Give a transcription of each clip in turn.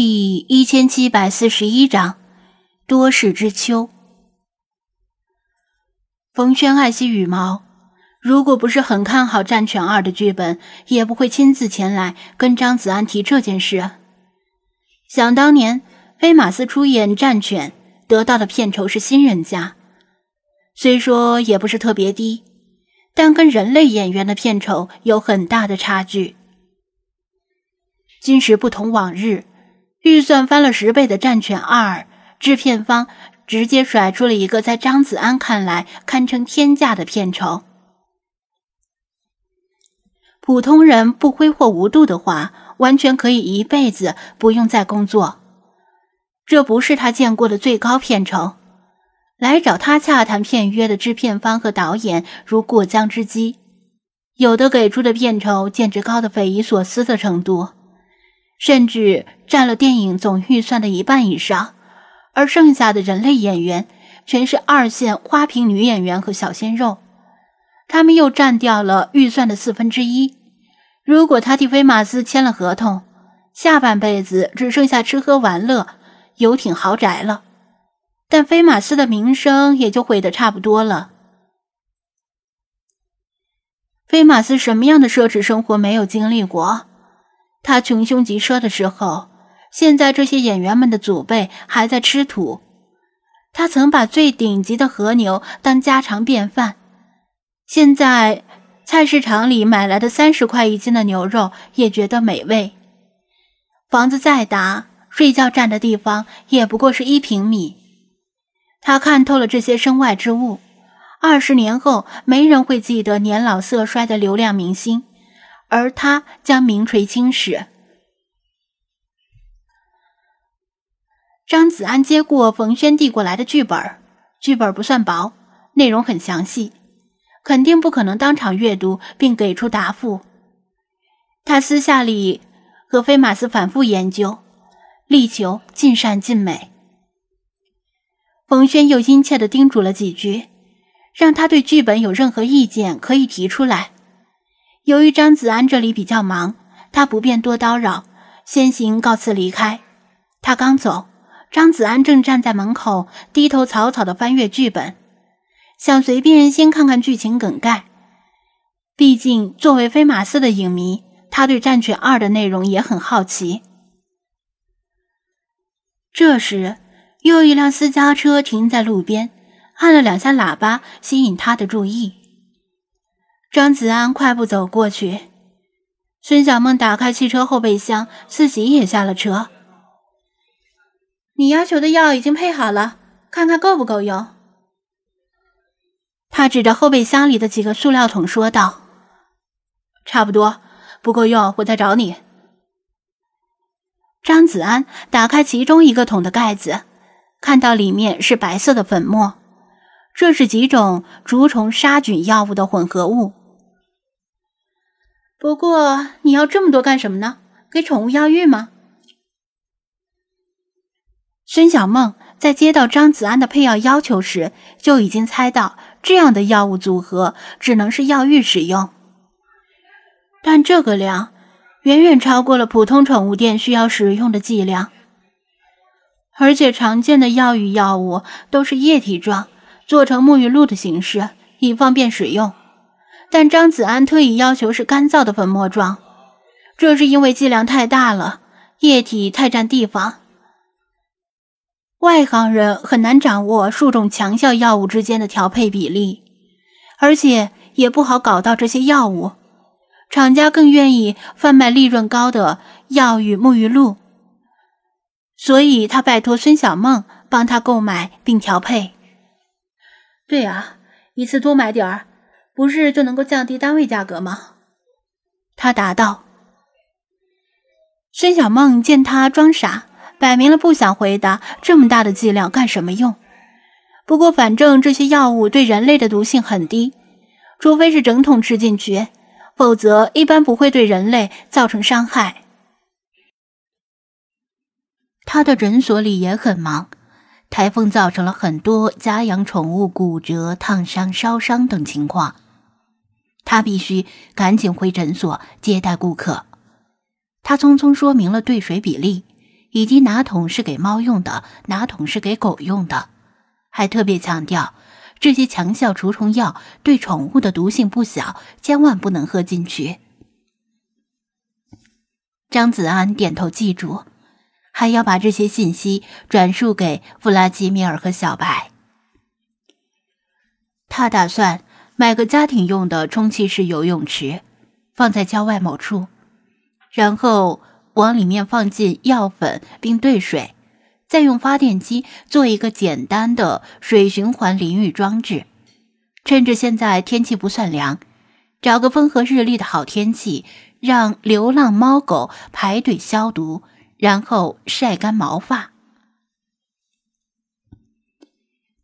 第一千七百四十一章多事之秋。冯轩爱惜羽毛，如果不是很看好《战犬二》的剧本，也不会亲自前来跟张子安提这件事。想当年，飞马斯出演《战犬》，得到的片酬是新人价，虽说也不是特别低，但跟人类演员的片酬有很大的差距。今时不同往日。预算翻了十倍的《战犬二》，制片方直接甩出了一个在张子安看来堪称天价的片酬。普通人不挥霍无度的话，完全可以一辈子不用再工作。这不是他见过的最高片酬。来找他洽谈片约的制片方和导演如过江之鲫，有的给出的片酬简直高的匪夷所思的程度。甚至占了电影总预算的一半以上，而剩下的人类演员全是二线花瓶女演员和小鲜肉，他们又占掉了预算的四分之一。如果他替菲马斯签了合同，下半辈子只剩下吃喝玩乐、游艇豪宅了，但菲马斯的名声也就毁得差不多了。菲马斯什么样的奢侈生活没有经历过？他穷凶极奢的时候，现在这些演员们的祖辈还在吃土。他曾把最顶级的和牛当家常便饭，现在菜市场里买来的三十块一斤的牛肉也觉得美味。房子再大，睡觉占的地方也不过是一平米。他看透了这些身外之物，二十年后没人会记得年老色衰的流量明星。而他将名垂青史。张子安接过冯轩递过来的剧本，剧本不算薄，内容很详细，肯定不可能当场阅读并给出答复。他私下里和菲马斯反复研究，力求尽善尽美。冯轩又殷切的叮嘱了几句，让他对剧本有任何意见可以提出来。由于张子安这里比较忙，他不便多叨扰，先行告辞离开。他刚走，张子安正站在门口，低头草草的翻阅剧本，想随便先看看剧情梗概。毕竟作为飞马四的影迷，他对《战犬二》的内容也很好奇。这时，又一辆私家车停在路边，按了两下喇叭，吸引他的注意。张子安快步走过去，孙小梦打开汽车后备箱，自己也下了车。你要求的药已经配好了，看看够不够用。他指着后备箱里的几个塑料桶说道：“差不多，不够用，我再找你。”张子安打开其中一个桶的盖子，看到里面是白色的粉末，这是几种竹虫杀菌药物的混合物。不过你要这么多干什么呢？给宠物药浴吗？孙小梦在接到张子安的配药要求时，就已经猜到这样的药物组合只能是药浴使用，但这个量远远超过了普通宠物店需要使用的剂量，而且常见的药浴药物都是液体状，做成沐浴露的形式，以方便使用。但张子安特意要求是干燥的粉末状，这是因为剂量太大了，液体太占地方。外行人很难掌握数种强效药物之间的调配比例，而且也不好搞到这些药物。厂家更愿意贩卖利润高的药浴沐浴露，所以他拜托孙小梦帮他购买并调配。对啊，一次多买点儿。不是就能够降低单位价格吗？他答道。孙小梦见他装傻，摆明了不想回答这么大的剂量干什么用。不过反正这些药物对人类的毒性很低，除非是整桶吃进去，否则一般不会对人类造成伤害。他的诊所里也很忙。台风造成了很多家养宠物骨折、烫伤、烧伤等情况。他必须赶紧回诊所接待顾客。他匆匆说明了兑水比例，以及哪桶是给猫用的，哪桶是给狗用的，还特别强调这些强效除虫药对宠物的毒性不小，千万不能喝进去。张子安点头记住，还要把这些信息转述给弗拉基米尔和小白。他打算买个家庭用的充气式游泳池，放在郊外某处，然后往里面放进药粉并兑水，再用发电机做一个简单的水循环淋浴装置。趁着现在天气不算凉，找个风和日丽的好天气。让流浪猫狗排队消毒，然后晒干毛发。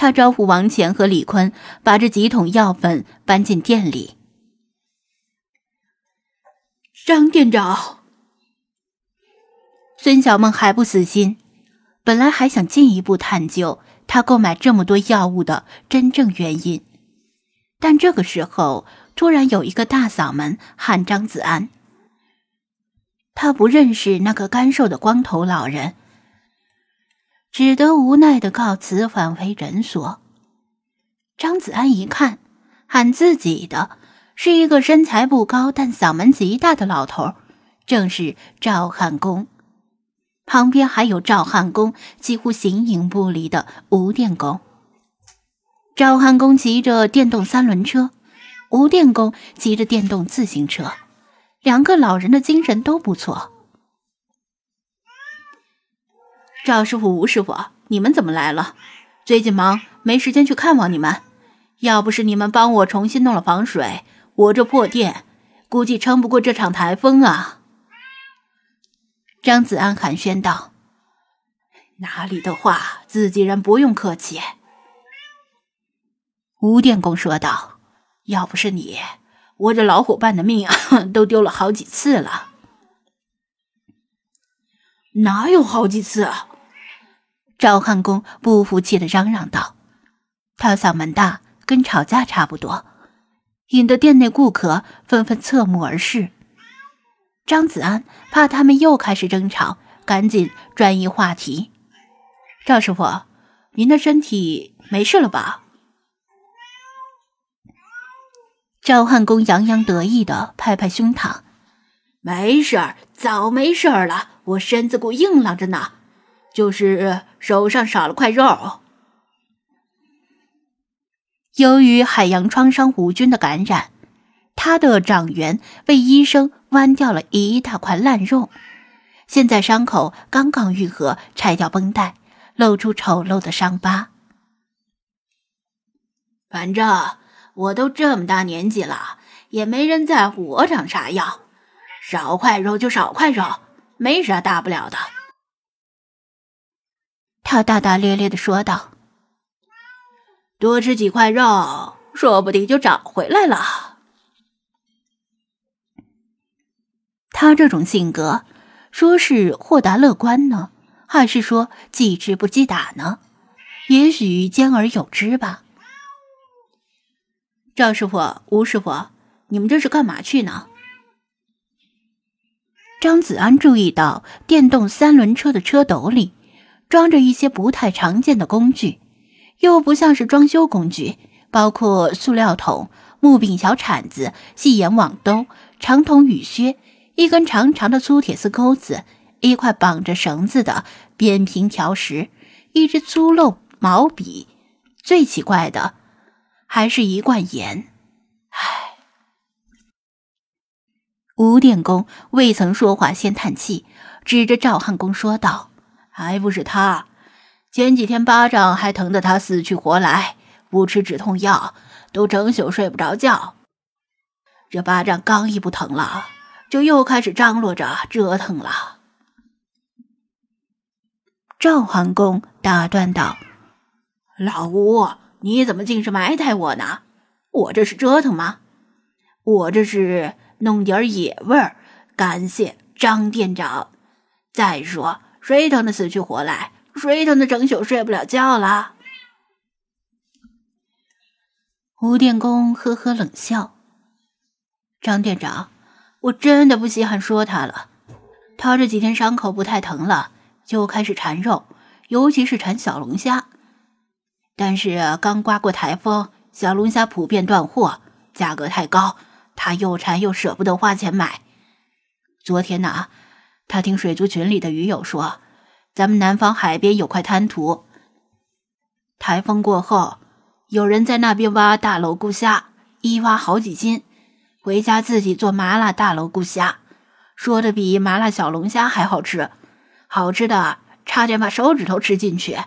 他招呼王乾和李坤把这几桶药粉搬进店里。张店长，孙小梦还不死心，本来还想进一步探究他购买这么多药物的真正原因，但这个时候突然有一个大嗓门喊张子安。他不认识那个干瘦的光头老人，只得无奈的告辞，返回诊所。张子安一看，喊自己的是一个身材不高但嗓门极大的老头，正是赵汉公。旁边还有赵汉公几乎形影不离的吴电工。赵汉公骑着电动三轮车，吴电工骑着电动自行车。两个老人的精神都不错。赵师傅、吴师傅，你们怎么来了？最近忙，没时间去看望你们。要不是你们帮我重新弄了防水，我这破店估计撑不过这场台风啊！张子安寒暄道：“哪里的话，自己人不用客气。”吴电工说道：“要不是你……”我这老伙伴的命啊，都丢了好几次了。哪有好几次啊？赵汉公不服气的嚷嚷道：“他嗓门大，跟吵架差不多，引得店内顾客纷纷侧目而视。”张子安怕他们又开始争吵，赶紧转移话题：“赵师傅，您的身体没事了吧？”赵汉公洋洋得意的拍拍胸膛：“没事儿，早没事儿了。我身子骨硬朗着呢，就是手上少了块肉。由于海洋创伤无菌的感染，他的掌缘被医生剜掉了一大块烂肉。现在伤口刚刚愈合，拆掉绷带，露出丑陋的伤疤。反正……”我都这么大年纪了，也没人在乎我长啥样，少块肉就少块肉，没啥大不了的。他大大咧咧的说道：“多吃几块肉，说不定就长回来了。”他这种性格，说是豁达乐观呢，还是说记吃不记打呢？也许兼而有之吧。赵师傅、吴师傅，你们这是干嘛去呢？张子安注意到电动三轮车的车斗里装着一些不太常见的工具，又不像是装修工具，包括塑料桶、木柄小铲子、细眼网兜、长筒雨靴、一根长长的粗铁丝钩子、一块绑着绳子的扁平条石、一支粗陋毛笔。最奇怪的。还是一罐盐，唉。吴电工未曾说话，先叹气，指着赵汉公说道：“还不是他，前几天巴掌还疼得他死去活来，不吃止痛药都整宿睡不着觉。这巴掌刚一不疼了，就又开始张罗着折腾了。”赵桓公打断道：“老吴。”你怎么尽是埋汰我呢？我这是折腾吗？我这是弄点野味儿，感谢张店长。再说，谁疼的死去活来？谁疼的整宿睡不了觉了？吴电工呵呵冷笑：“张店长，我真的不稀罕说他了。他这几天伤口不太疼了，就开始馋肉，尤其是馋小龙虾。但是刚刮过台风，小龙虾普遍断货，价格太高，他又馋又舍不得花钱买。昨天呢，他听水族群里的鱼友说，咱们南方海边有块滩涂，台风过后，有人在那边挖大楼菇虾，一挖好几斤，回家自己做麻辣大楼菇虾，说的比麻辣小龙虾还好吃，好吃的差点把手指头吃进去。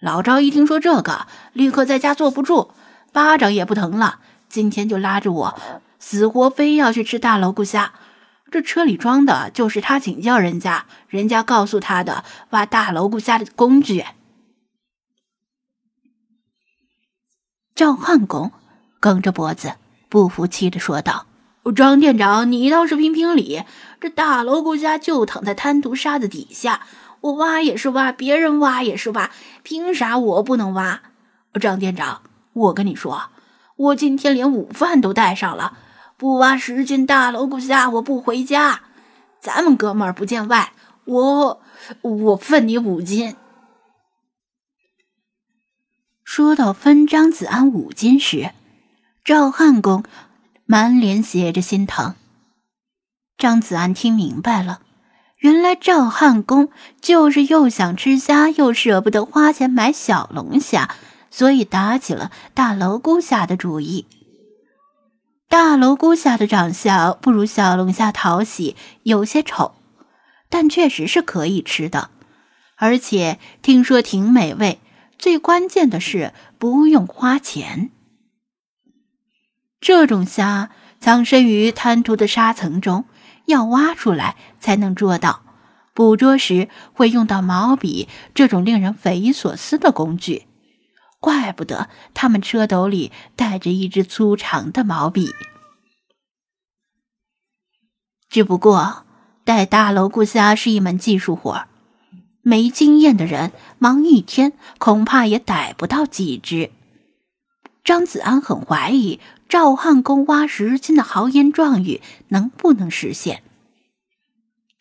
老赵一听说这个，立刻在家坐不住，巴掌也不疼了。今天就拉着我，死活非要去吃大楼菇虾。这车里装的就是他请教人家，人家告诉他的挖大楼菇虾的工具。赵汉公梗着脖子，不服气的说道：“张店长，你倒是评评理，这大楼菇虾就躺在滩涂沙子底下。”我挖也是挖，别人挖也是挖，凭啥我不能挖？张店长，我跟你说，我今天连午饭都带上了，不挖十斤大楼骨虾，我不回家。咱们哥们儿不见外，我我分你五斤。说到分张子安五斤时，赵汉公满脸写着心疼。张子安听明白了。原来赵汉公就是又想吃虾，又舍不得花钱买小龙虾，所以打起了大楼菇虾的主意。大楼菇虾的长相不如小龙虾讨喜，有些丑，但确实是可以吃的，而且听说挺美味。最关键的是不用花钱。这种虾藏身于滩涂的沙层中。要挖出来才能捉到，捕捉时会用到毛笔这种令人匪夷所思的工具，怪不得他们车斗里带着一支粗长的毛笔。只不过带大楼菇虾是一门技术活没经验的人忙一天恐怕也逮不到几只。张子安很怀疑。赵汉公挖十斤的豪言壮语能不能实现？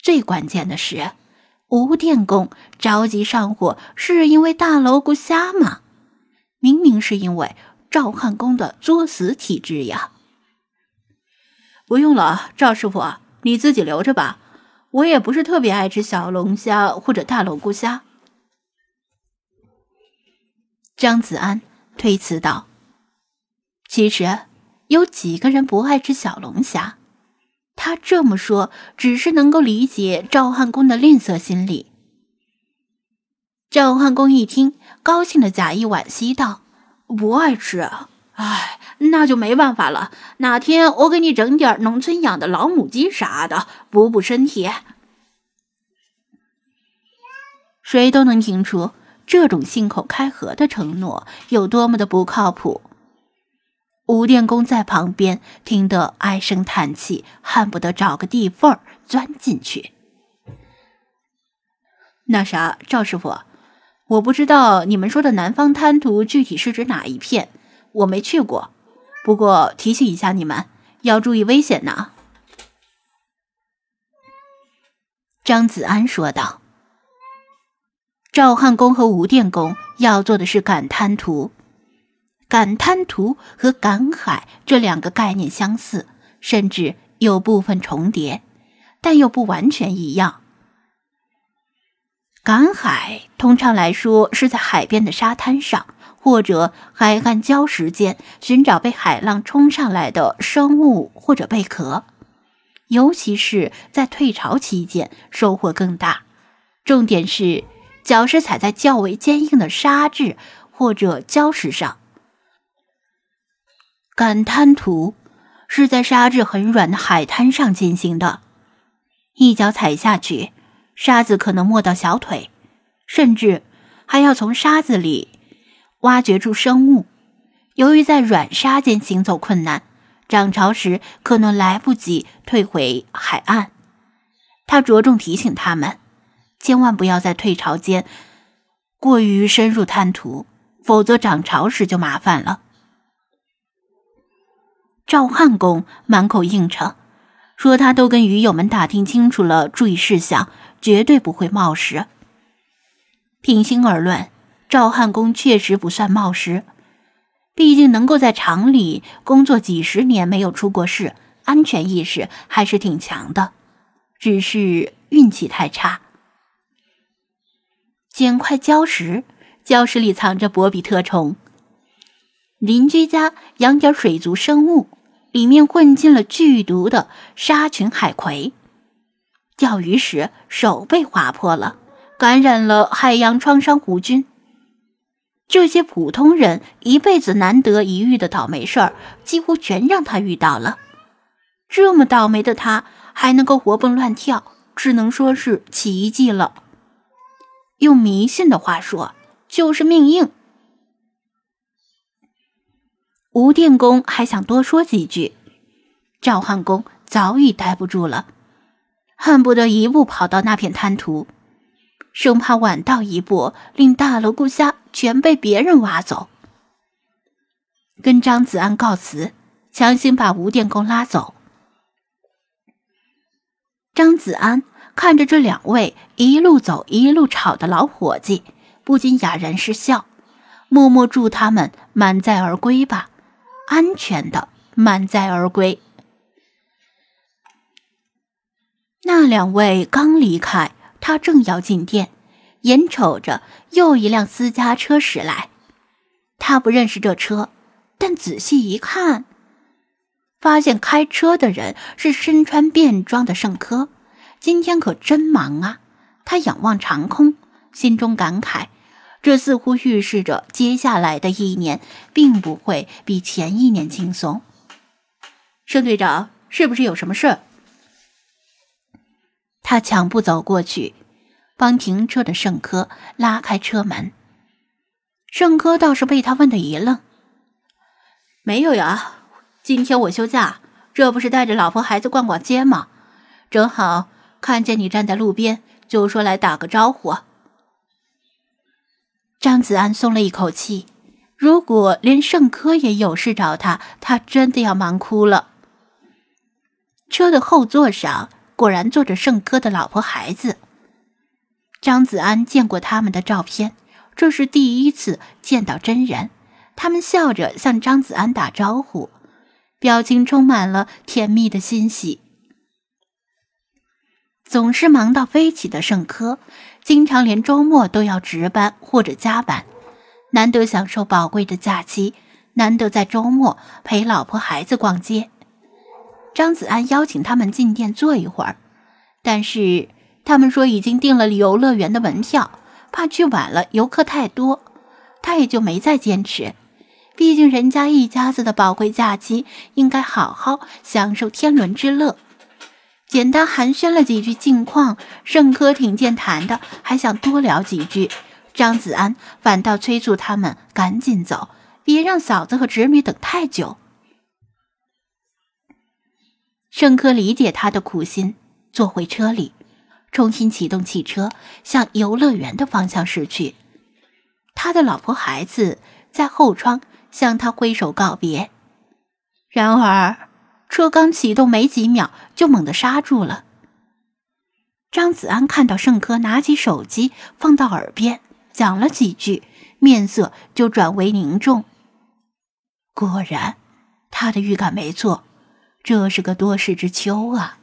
最关键的是，吴电工着急上火是因为大楼菇虾吗？明明是因为赵汉公的作死体质呀！不用了，赵师傅，你自己留着吧。我也不是特别爱吃小龙虾或者大龙骨虾。张子安推辞道：“其实。”有几个人不爱吃小龙虾？他这么说，只是能够理解赵汉公的吝啬心理。赵汉公一听，高兴的假意惋惜道：“不爱吃，哎，那就没办法了。哪天我给你整点农村养的老母鸡啥的，补补身体。”谁都能听出这种信口开河的承诺有多么的不靠谱。吴电工在旁边听得唉声叹气，恨不得找个地缝钻进去。那啥，赵师傅，我不知道你们说的南方滩涂具体是指哪一片，我没去过。不过提醒一下你们，要注意危险呢。张子安说道。赵汉公和吴电工要做的是赶滩涂。赶滩涂和赶海这两个概念相似，甚至有部分重叠，但又不完全一样。赶海通常来说是在海边的沙滩上或者海岸礁石间寻找被海浪冲上来的生物或者贝壳，尤其是在退潮期间收获更大。重点是脚是踩在较为坚硬的沙质或者礁石上。赶滩涂是在沙质很软的海滩上进行的，一脚踩下去，沙子可能没到小腿，甚至还要从沙子里挖掘出生物。由于在软沙间行走困难，涨潮时可能来不及退回海岸。他着重提醒他们，千万不要在退潮间过于深入滩涂，否则涨潮时就麻烦了。赵汉公满口应承，说他都跟鱼友们打听清楚了注意事项，绝对不会冒失。平心而论，赵汉公确实不算冒失，毕竟能够在厂里工作几十年没有出过事，安全意识还是挺强的，只是运气太差。捡块礁石，礁石里藏着博比特虫。邻居家养点水族生物，里面混进了剧毒的沙群海葵。钓鱼时手被划破了，感染了海洋创伤弧菌。这些普通人一辈子难得一遇的倒霉事儿，几乎全让他遇到了。这么倒霉的他，还能够活蹦乱跳，只能说是奇迹了。用迷信的话说，就是命硬。吴电工还想多说几句，赵汉公早已待不住了。恨不得一步跑到那片滩涂，生怕晚到一步，令大楼顾虾全被别人挖走。跟张子安告辞，强行把吴电工拉走。张子安看着这两位一路走一路吵的老伙计，不禁哑然失笑，默默祝他们满载而归吧，安全的满载而归。那两位刚离开，他正要进店，眼瞅着又一辆私家车驶来。他不认识这车，但仔细一看，发现开车的人是身穿便装的盛科。今天可真忙啊！他仰望长空，心中感慨：这似乎预示着接下来的一年并不会比前一年轻松。盛队长，是不是有什么事？他抢步走过去，帮停车的盛科拉开车门。盛科倒是被他问的一愣：“没有呀，今天我休假，这不是带着老婆孩子逛逛街吗？正好看见你站在路边，就说来打个招呼。”张子安松了一口气，如果连盛科也有事找他，他真的要忙哭了。车的后座上。果然坐着盛科的老婆孩子。张子安见过他们的照片，这是第一次见到真人。他们笑着向张子安打招呼，表情充满了甜蜜的欣喜。总是忙到飞起的盛科，经常连周末都要值班或者加班，难得享受宝贵的假期，难得在周末陪老婆孩子逛街。张子安邀请他们进店坐一会儿，但是他们说已经订了游乐园的门票，怕去晚了游客太多，他也就没再坚持。毕竟人家一家子的宝贵假期，应该好好享受天伦之乐。简单寒暄了几句近况，盛科挺健谈的，还想多聊几句。张子安反倒催促他们赶紧走，别让嫂子和侄女等太久。盛科理解他的苦心，坐回车里，重新启动汽车，向游乐园的方向驶去。他的老婆孩子在后窗向他挥手告别。然而，车刚启动没几秒，就猛地刹住了。张子安看到盛科拿起手机放到耳边，讲了几句，面色就转为凝重。果然，他的预感没错。这是个多事之秋啊！